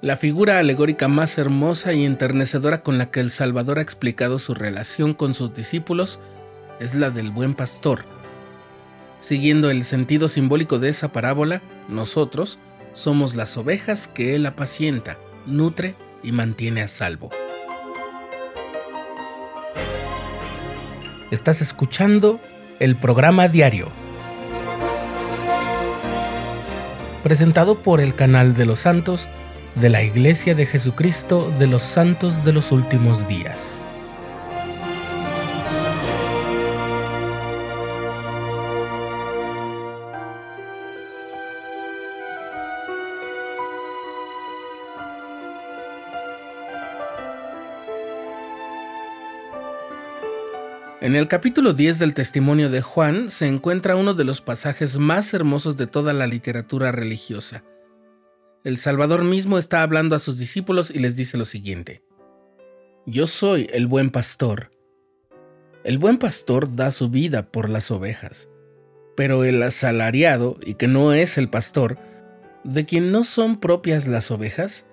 La figura alegórica más hermosa y enternecedora con la que el Salvador ha explicado su relación con sus discípulos es la del buen pastor. Siguiendo el sentido simbólico de esa parábola, nosotros somos las ovejas que Él apacienta, nutre y mantiene a salvo. Estás escuchando el programa diario, presentado por el canal de los santos de la Iglesia de Jesucristo de los Santos de los Últimos Días. En el capítulo 10 del testimonio de Juan se encuentra uno de los pasajes más hermosos de toda la literatura religiosa el Salvador mismo está hablando a sus discípulos y les dice lo siguiente. Yo soy el buen pastor. El buen pastor da su vida por las ovejas, pero el asalariado, y que no es el pastor, de quien no son propias las ovejas,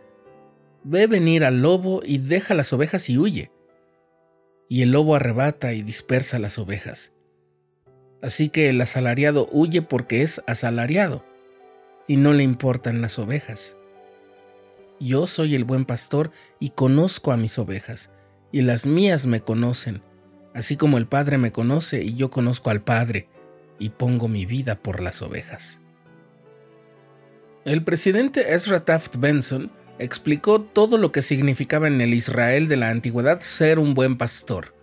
ve venir al lobo y deja las ovejas y huye. Y el lobo arrebata y dispersa las ovejas. Así que el asalariado huye porque es asalariado y no le importan las ovejas. Yo soy el buen pastor y conozco a mis ovejas, y las mías me conocen, así como el Padre me conoce y yo conozco al Padre, y pongo mi vida por las ovejas. El presidente Ezra Taft Benson explicó todo lo que significaba en el Israel de la antigüedad ser un buen pastor.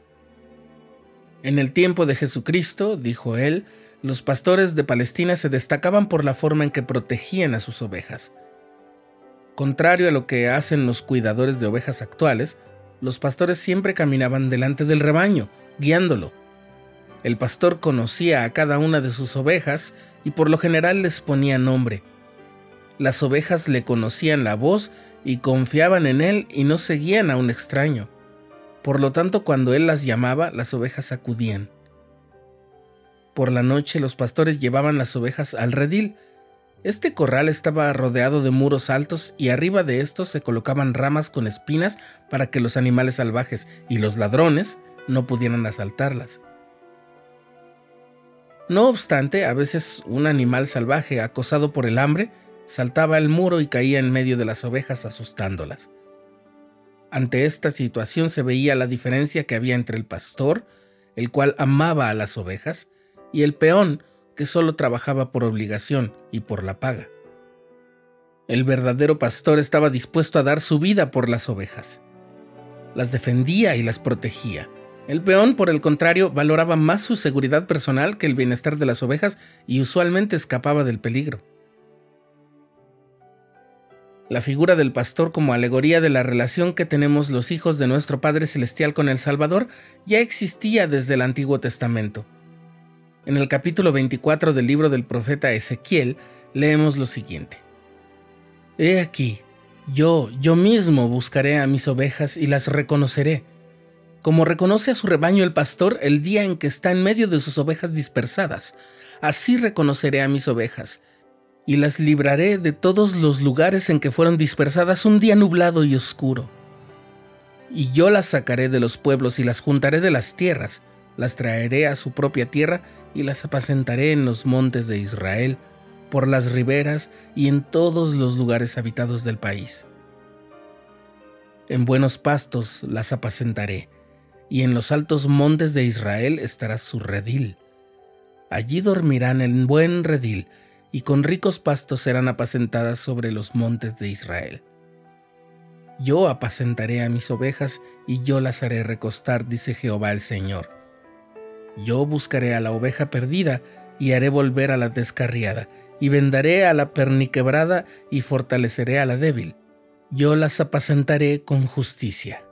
En el tiempo de Jesucristo, dijo él, los pastores de Palestina se destacaban por la forma en que protegían a sus ovejas. Contrario a lo que hacen los cuidadores de ovejas actuales, los pastores siempre caminaban delante del rebaño, guiándolo. El pastor conocía a cada una de sus ovejas y por lo general les ponía nombre. Las ovejas le conocían la voz y confiaban en él y no seguían a un extraño. Por lo tanto, cuando él las llamaba, las ovejas acudían. Por la noche los pastores llevaban las ovejas al redil. Este corral estaba rodeado de muros altos y arriba de estos se colocaban ramas con espinas para que los animales salvajes y los ladrones no pudieran asaltarlas. No obstante, a veces un animal salvaje, acosado por el hambre, saltaba el muro y caía en medio de las ovejas asustándolas. Ante esta situación se veía la diferencia que había entre el pastor, el cual amaba a las ovejas, y el peón, que solo trabajaba por obligación y por la paga. El verdadero pastor estaba dispuesto a dar su vida por las ovejas. Las defendía y las protegía. El peón, por el contrario, valoraba más su seguridad personal que el bienestar de las ovejas y usualmente escapaba del peligro. La figura del pastor como alegoría de la relación que tenemos los hijos de nuestro Padre Celestial con el Salvador ya existía desde el Antiguo Testamento. En el capítulo 24 del libro del profeta Ezequiel leemos lo siguiente. He aquí, yo, yo mismo buscaré a mis ovejas y las reconoceré, como reconoce a su rebaño el pastor el día en que está en medio de sus ovejas dispersadas. Así reconoceré a mis ovejas, y las libraré de todos los lugares en que fueron dispersadas un día nublado y oscuro. Y yo las sacaré de los pueblos y las juntaré de las tierras, las traeré a su propia tierra y las apacentaré en los montes de Israel, por las riberas y en todos los lugares habitados del país. En buenos pastos las apacentaré, y en los altos montes de Israel estará su redil. Allí dormirán en buen redil, y con ricos pastos serán apacentadas sobre los montes de Israel. Yo apacentaré a mis ovejas, y yo las haré recostar, dice Jehová el Señor yo buscaré a la oveja perdida y haré volver a la descarriada, y vendaré a la perniquebrada y fortaleceré a la débil. Yo las apacentaré con justicia.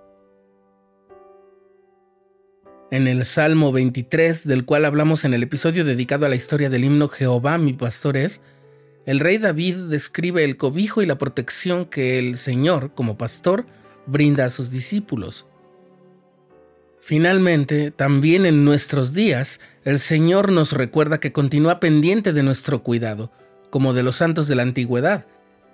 En el Salmo 23, del cual hablamos en el episodio dedicado a la historia del himno Jehová mi pastor es, el rey David describe el cobijo y la protección que el Señor, como pastor, brinda a sus discípulos. Finalmente, también en nuestros días, el Señor nos recuerda que continúa pendiente de nuestro cuidado, como de los santos de la antigüedad,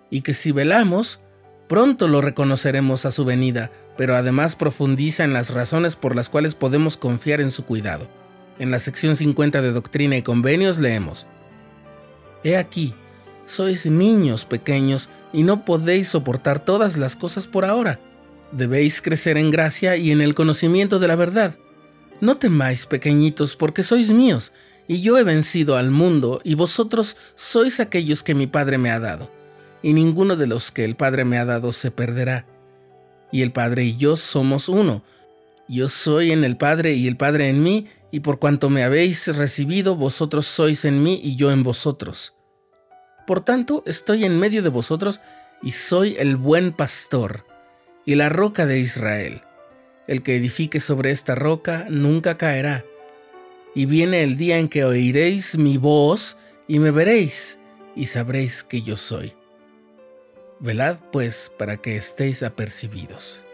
y que si velamos, Pronto lo reconoceremos a su venida, pero además profundiza en las razones por las cuales podemos confiar en su cuidado. En la sección 50 de Doctrina y Convenios leemos, He aquí, sois niños pequeños y no podéis soportar todas las cosas por ahora. Debéis crecer en gracia y en el conocimiento de la verdad. No temáis, pequeñitos, porque sois míos, y yo he vencido al mundo, y vosotros sois aquellos que mi Padre me ha dado, y ninguno de los que el Padre me ha dado se perderá. Y el Padre y yo somos uno. Yo soy en el Padre y el Padre en mí, y por cuanto me habéis recibido, vosotros sois en mí y yo en vosotros. Por tanto, estoy en medio de vosotros, y soy el buen pastor, y la roca de Israel. El que edifique sobre esta roca nunca caerá y viene el día en que oiréis mi voz y me veréis y sabréis que yo soy. Velad pues para que estéis apercibidos.